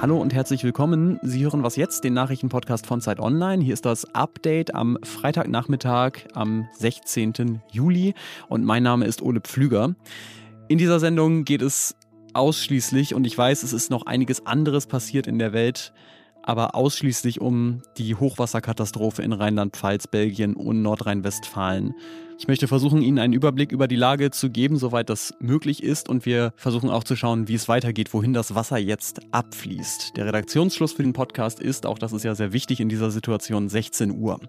Hallo und herzlich willkommen. Sie hören was jetzt, den Nachrichtenpodcast von Zeit Online. Hier ist das Update am Freitagnachmittag am 16. Juli und mein Name ist Ole Pflüger. In dieser Sendung geht es ausschließlich, und ich weiß, es ist noch einiges anderes passiert in der Welt, aber ausschließlich um die Hochwasserkatastrophe in Rheinland-Pfalz, Belgien und Nordrhein-Westfalen. Ich möchte versuchen, Ihnen einen Überblick über die Lage zu geben, soweit das möglich ist. Und wir versuchen auch zu schauen, wie es weitergeht, wohin das Wasser jetzt abfließt. Der Redaktionsschluss für den Podcast ist, auch das ist ja sehr wichtig in dieser Situation, 16 Uhr.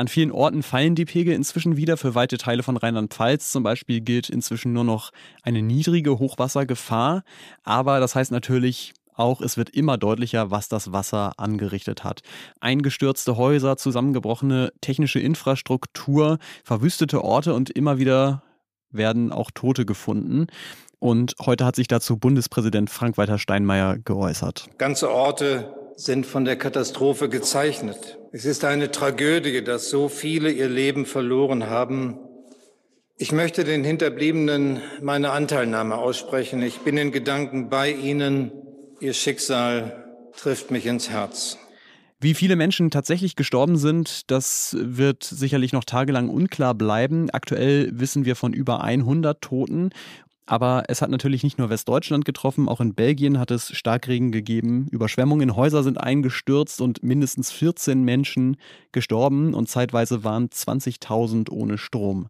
An vielen Orten fallen die Pegel inzwischen wieder für weite Teile von Rheinland-Pfalz. Zum Beispiel gilt inzwischen nur noch eine niedrige Hochwassergefahr. Aber das heißt natürlich, auch es wird immer deutlicher, was das Wasser angerichtet hat. Eingestürzte Häuser, zusammengebrochene technische Infrastruktur, verwüstete Orte und immer wieder werden auch Tote gefunden. Und heute hat sich dazu Bundespräsident Frank-Walter Steinmeier geäußert. Ganze Orte sind von der Katastrophe gezeichnet. Es ist eine Tragödie, dass so viele ihr Leben verloren haben. Ich möchte den Hinterbliebenen meine Anteilnahme aussprechen. Ich bin in Gedanken bei Ihnen. Ihr Schicksal trifft mich ins Herz. Wie viele Menschen tatsächlich gestorben sind, das wird sicherlich noch tagelang unklar bleiben. Aktuell wissen wir von über 100 Toten aber es hat natürlich nicht nur Westdeutschland getroffen, auch in Belgien hat es Starkregen gegeben. Überschwemmungen Häuser sind eingestürzt und mindestens 14 Menschen gestorben und zeitweise waren 20.000 ohne Strom.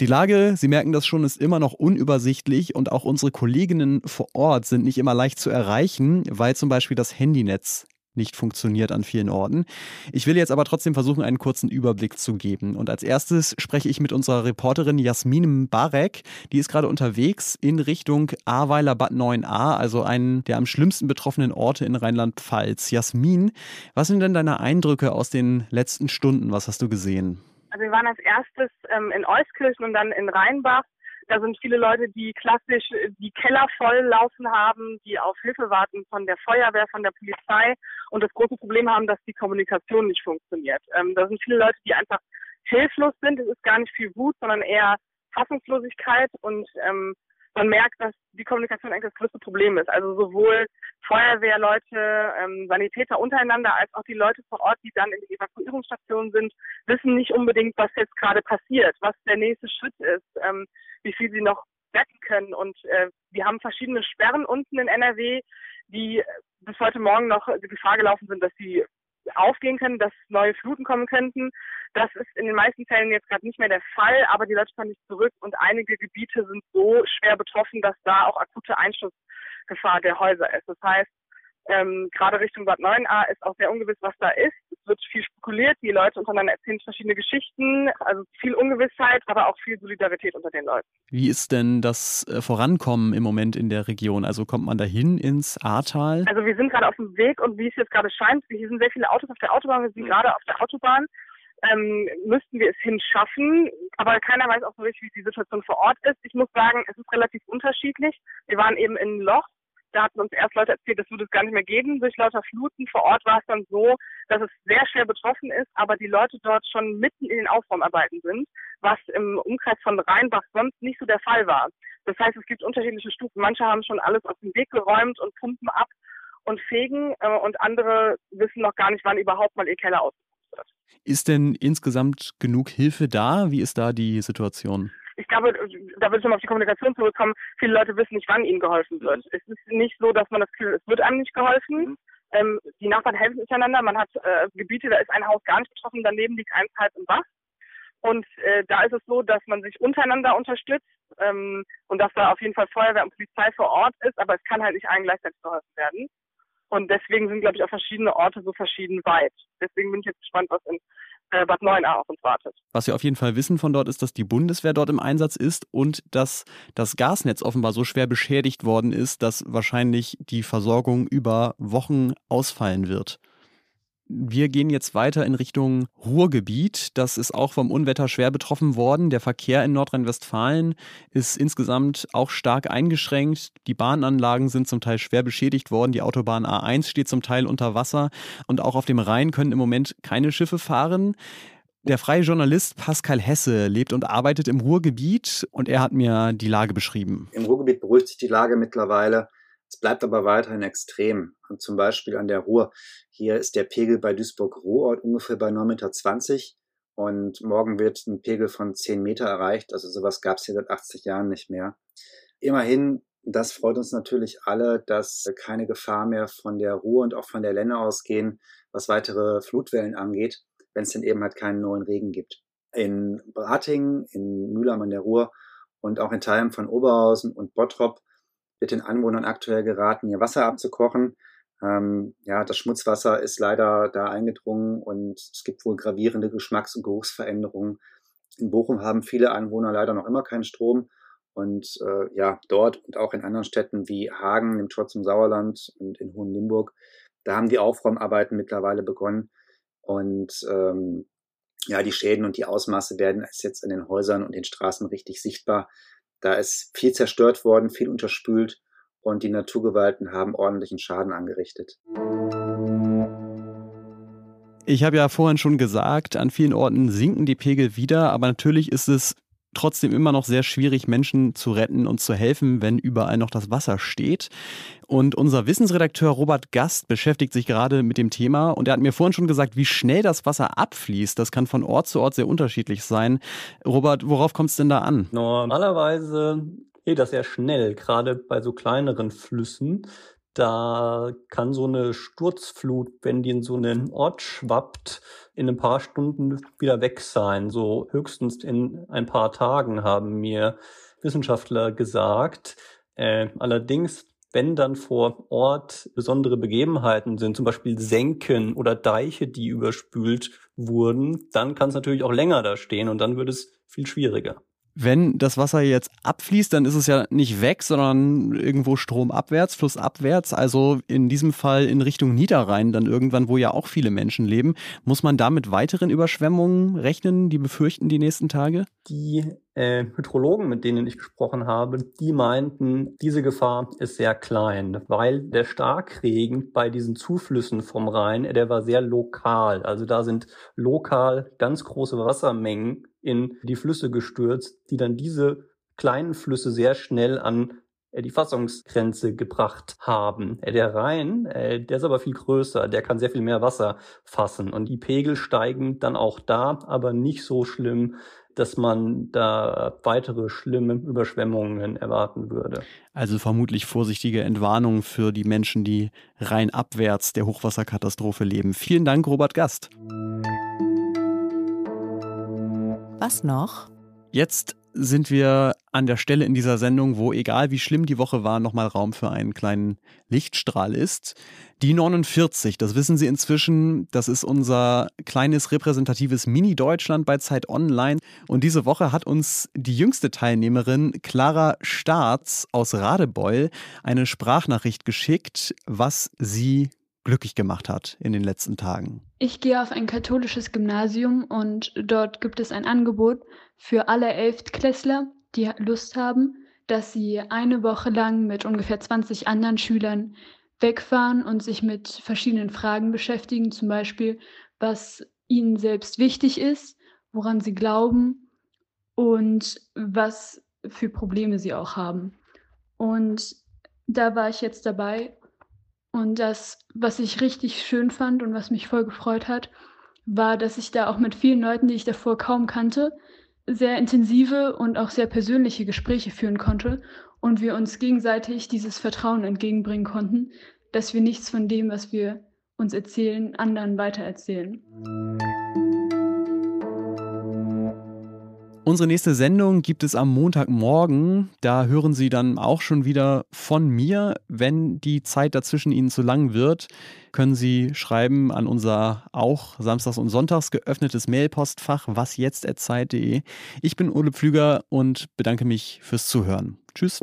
Die Lage, Sie merken das schon, ist immer noch unübersichtlich und auch unsere Kolleginnen vor Ort sind nicht immer leicht zu erreichen, weil zum Beispiel das Handynetz nicht funktioniert an vielen Orten. Ich will jetzt aber trotzdem versuchen, einen kurzen Überblick zu geben. Und als erstes spreche ich mit unserer Reporterin Jasmin Barek. Die ist gerade unterwegs in Richtung Ahrweiler Bad 9a, also einen der am schlimmsten betroffenen Orte in Rheinland-Pfalz. Jasmin, was sind denn deine Eindrücke aus den letzten Stunden? Was hast du gesehen? Also wir waren als erstes ähm, in Euskirchen und dann in Rheinbach. Da sind viele Leute, die klassisch äh, die Keller voll laufen haben, die auf Hilfe warten von der Feuerwehr, von der Polizei und das große Problem haben, dass die Kommunikation nicht funktioniert. Ähm, da sind viele Leute, die einfach hilflos sind. Es ist gar nicht viel Wut, sondern eher Fassungslosigkeit und ähm, man merkt, dass die Kommunikation eigentlich das größte Problem ist. Also sowohl Feuerwehrleute, ähm, Sanitäter untereinander, als auch die Leute vor Ort, die dann in die Evakuierungsstation sind, wissen nicht unbedingt, was jetzt gerade passiert, was der nächste Schritt ist, ähm, wie viel sie noch retten können. Und äh, wir haben verschiedene Sperren unten in NRW, die bis heute Morgen noch die Gefahr gelaufen sind, dass sie aufgehen können, dass neue Fluten kommen könnten. Das ist in den meisten Fällen jetzt gerade nicht mehr der Fall, aber die Leute fahren nicht zurück und einige Gebiete sind so schwer betroffen, dass da auch akute Einschussgefahr der Häuser ist. Das heißt, ähm, gerade Richtung Bad 9a ist auch sehr ungewiss, was da ist. Es wird viel spekuliert, die Leute untereinander erzählen verschiedene Geschichten, also viel Ungewissheit, aber auch viel Solidarität unter den Leuten. Wie ist denn das äh, Vorankommen im Moment in der Region? Also kommt man dahin ins Ahrtal? Also wir sind gerade auf dem Weg und wie es jetzt gerade scheint, hier sind sehr viele Autos auf der Autobahn, wir sind gerade auf der Autobahn. Ähm, müssten wir es hinschaffen, aber keiner weiß auch so richtig, wie die Situation vor Ort ist. Ich muss sagen, es ist relativ unterschiedlich. Wir waren eben in Loch, da hatten uns erst Leute erzählt, das würde es gar nicht mehr geben durch lauter Fluten. Vor Ort war es dann so, dass es sehr schwer betroffen ist, aber die Leute dort schon mitten in den Aufräumarbeiten sind, was im Umkreis von Rheinbach sonst nicht so der Fall war. Das heißt, es gibt unterschiedliche Stufen. Manche haben schon alles aus dem Weg geräumt und pumpen ab und fegen äh, und andere wissen noch gar nicht, wann überhaupt mal ihr Keller ausgepumpt wird. Ist denn insgesamt genug Hilfe da? Wie ist da die Situation? Ich glaube, da würde ich nochmal auf die Kommunikation zurückkommen, viele Leute wissen nicht, wann ihnen geholfen wird. Mhm. Es ist nicht so, dass man das Gefühl, es wird einem nicht geholfen. Mhm. Ähm, die Nachbarn helfen miteinander. Man hat äh, Gebiete, da ist ein Haus gar nicht betroffen, daneben liegt eins halt im Bach. Und äh, da ist es so, dass man sich untereinander unterstützt ähm, und dass da auf jeden Fall Feuerwehr und Polizei vor Ort ist, aber es kann halt nicht allen gleichzeitig geholfen werden. Und deswegen sind, glaube ich, auch verschiedene Orte so verschieden weit. Deswegen bin ich jetzt gespannt, was in äh, Bad 9a auf uns wartet. Was wir auf jeden Fall wissen von dort ist, dass die Bundeswehr dort im Einsatz ist und dass das Gasnetz offenbar so schwer beschädigt worden ist, dass wahrscheinlich die Versorgung über Wochen ausfallen wird. Wir gehen jetzt weiter in Richtung Ruhrgebiet. Das ist auch vom Unwetter schwer betroffen worden. Der Verkehr in Nordrhein-Westfalen ist insgesamt auch stark eingeschränkt. Die Bahnanlagen sind zum Teil schwer beschädigt worden. Die Autobahn A1 steht zum Teil unter Wasser und auch auf dem Rhein können im Moment keine Schiffe fahren. Der freie Journalist Pascal Hesse lebt und arbeitet im Ruhrgebiet und er hat mir die Lage beschrieben. Im Ruhrgebiet beruhigt sich die Lage mittlerweile. Es bleibt aber weiterhin extrem. Und zum Beispiel an der Ruhr. Hier ist der Pegel bei Duisburg-Ruhrort ungefähr bei 9,20 Meter. Und morgen wird ein Pegel von 10 Meter erreicht. Also sowas gab es hier seit 80 Jahren nicht mehr. Immerhin, das freut uns natürlich alle, dass keine Gefahr mehr von der Ruhr und auch von der Lenne ausgehen, was weitere Flutwellen angeht, wenn es denn eben halt keinen neuen Regen gibt. In Bratingen, in Mühlheim an der Ruhr und auch in Teilen von Oberhausen und Bottrop wird den Anwohnern aktuell geraten, ihr Wasser abzukochen. Ähm, ja, das Schmutzwasser ist leider da eingedrungen und es gibt wohl gravierende Geschmacks- und Geruchsveränderungen. In Bochum haben viele Anwohner leider noch immer keinen Strom. Und äh, ja, dort und auch in anderen Städten wie Hagen, im Tor zum Sauerland und in Hohenlimburg, da haben die Aufräumarbeiten mittlerweile begonnen. Und ähm, ja, die Schäden und die Ausmaße werden jetzt in den Häusern und den Straßen richtig sichtbar. Da ist viel zerstört worden, viel unterspült und die Naturgewalten haben ordentlichen Schaden angerichtet. Ich habe ja vorhin schon gesagt, an vielen Orten sinken die Pegel wieder, aber natürlich ist es trotzdem immer noch sehr schwierig, Menschen zu retten und zu helfen, wenn überall noch das Wasser steht. Und unser Wissensredakteur Robert Gast beschäftigt sich gerade mit dem Thema und er hat mir vorhin schon gesagt, wie schnell das Wasser abfließt. Das kann von Ort zu Ort sehr unterschiedlich sein. Robert, worauf kommt es denn da an? Normalerweise geht das sehr schnell, gerade bei so kleineren Flüssen. Da kann so eine Sturzflut, wenn die in so einen Ort schwappt, in ein paar Stunden wieder weg sein. So höchstens in ein paar Tagen haben mir Wissenschaftler gesagt. Äh, allerdings, wenn dann vor Ort besondere Begebenheiten sind, zum Beispiel Senken oder Deiche, die überspült wurden, dann kann es natürlich auch länger da stehen und dann wird es viel schwieriger wenn das Wasser jetzt abfließt, dann ist es ja nicht weg, sondern irgendwo stromabwärts, flussabwärts, also in diesem Fall in Richtung Niederrhein, dann irgendwann, wo ja auch viele Menschen leben. Muss man da mit weiteren Überschwemmungen rechnen, die befürchten die nächsten Tage? Die äh, Hydrologen, mit denen ich gesprochen habe, die meinten, diese Gefahr ist sehr klein, weil der Starkregen bei diesen Zuflüssen vom Rhein, der war sehr lokal. Also da sind lokal ganz große Wassermengen in die Flüsse gestürzt, die dann diese kleinen Flüsse sehr schnell an äh, die Fassungsgrenze gebracht haben. Äh, der Rhein, äh, der ist aber viel größer, der kann sehr viel mehr Wasser fassen und die Pegel steigen dann auch da, aber nicht so schlimm, dass man da weitere schlimme Überschwemmungen erwarten würde. Also vermutlich vorsichtige Entwarnung für die Menschen, die rein abwärts der Hochwasserkatastrophe leben. Vielen Dank, Robert Gast. Was noch? Jetzt sind wir an der Stelle in dieser Sendung, wo egal wie schlimm die Woche war, nochmal Raum für einen kleinen Lichtstrahl ist. Die 49, das wissen Sie inzwischen, das ist unser kleines repräsentatives Mini-Deutschland bei Zeit Online. Und diese Woche hat uns die jüngste Teilnehmerin Clara Staats aus Radebeul eine Sprachnachricht geschickt, was sie glücklich gemacht hat in den letzten Tagen? Ich gehe auf ein katholisches Gymnasium und dort gibt es ein Angebot für alle Elftklässler, die Lust haben, dass sie eine Woche lang mit ungefähr 20 anderen Schülern wegfahren und sich mit verschiedenen Fragen beschäftigen, zum Beispiel, was ihnen selbst wichtig ist, woran sie glauben und was für Probleme sie auch haben. Und da war ich jetzt dabei und das, was ich richtig schön fand und was mich voll gefreut hat, war, dass ich da auch mit vielen Leuten, die ich davor kaum kannte, sehr intensive und auch sehr persönliche Gespräche führen konnte und wir uns gegenseitig dieses Vertrauen entgegenbringen konnten, dass wir nichts von dem, was wir uns erzählen, anderen weitererzählen. Unsere nächste Sendung gibt es am Montagmorgen. Da hören Sie dann auch schon wieder von mir. Wenn die Zeit dazwischen Ihnen zu lang wird, können Sie schreiben an unser auch samstags und sonntags geöffnetes Mailpostfach wasjetzt.zeit.de. Ich bin Ole Pflüger und bedanke mich fürs Zuhören. Tschüss.